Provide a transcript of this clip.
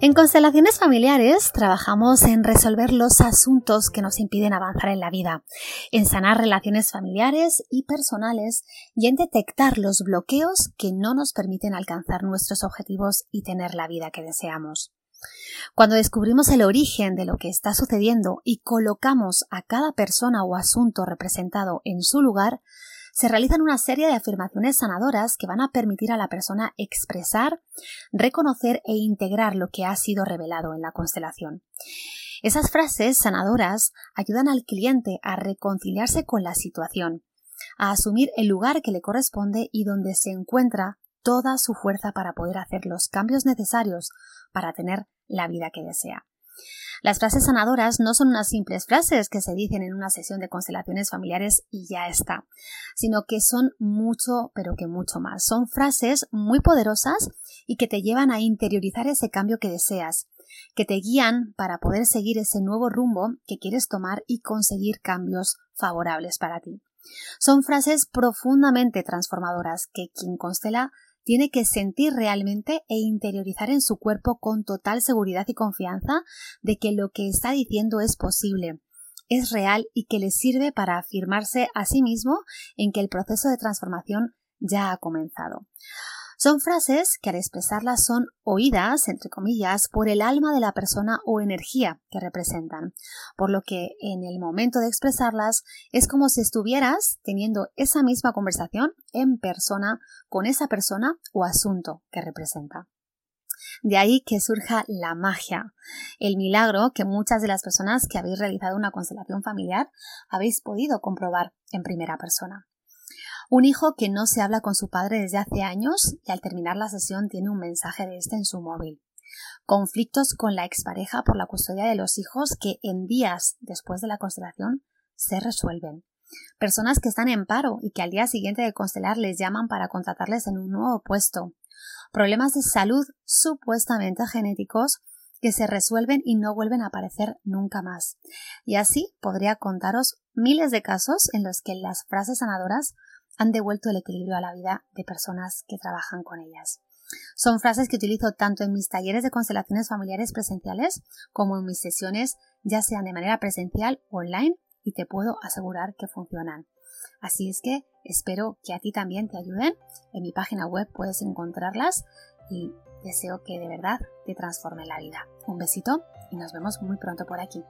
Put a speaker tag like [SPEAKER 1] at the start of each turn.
[SPEAKER 1] En constelaciones familiares trabajamos en resolver los asuntos que nos impiden avanzar en la vida, en sanar relaciones familiares y personales y en detectar los bloqueos que no nos permiten alcanzar nuestros objetivos y tener la vida que deseamos. Cuando descubrimos el origen de lo que está sucediendo y colocamos a cada persona o asunto representado en su lugar, se realizan una serie de afirmaciones sanadoras que van a permitir a la persona expresar, reconocer e integrar lo que ha sido revelado en la constelación. Esas frases sanadoras ayudan al cliente a reconciliarse con la situación, a asumir el lugar que le corresponde y donde se encuentra toda su fuerza para poder hacer los cambios necesarios para tener la vida que desea. Las frases sanadoras no son unas simples frases que se dicen en una sesión de constelaciones familiares y ya está, sino que son mucho, pero que mucho más. Son frases muy poderosas y que te llevan a interiorizar ese cambio que deseas, que te guían para poder seguir ese nuevo rumbo que quieres tomar y conseguir cambios favorables para ti. Son frases profundamente transformadoras que quien constela tiene que sentir realmente e interiorizar en su cuerpo con total seguridad y confianza de que lo que está diciendo es posible, es real y que le sirve para afirmarse a sí mismo en que el proceso de transformación ya ha comenzado. Son frases que al expresarlas son oídas, entre comillas, por el alma de la persona o energía que representan, por lo que en el momento de expresarlas es como si estuvieras teniendo esa misma conversación en persona con esa persona o asunto que representa. De ahí que surja la magia, el milagro que muchas de las personas que habéis realizado una constelación familiar habéis podido comprobar en primera persona. Un hijo que no se habla con su padre desde hace años y al terminar la sesión tiene un mensaje de este en su móvil. Conflictos con la expareja por la custodia de los hijos que en días después de la constelación se resuelven. Personas que están en paro y que al día siguiente de constelar les llaman para contratarles en un nuevo puesto. Problemas de salud supuestamente genéticos que se resuelven y no vuelven a aparecer nunca más. Y así podría contaros miles de casos en los que las frases sanadoras han devuelto el equilibrio a la vida de personas que trabajan con ellas. Son frases que utilizo tanto en mis talleres de constelaciones familiares presenciales como en mis sesiones, ya sean de manera presencial o online, y te puedo asegurar que funcionan. Así es que espero que a ti también te ayuden. En mi página web puedes encontrarlas y deseo que de verdad te transforme la vida. Un besito y nos vemos muy pronto por aquí.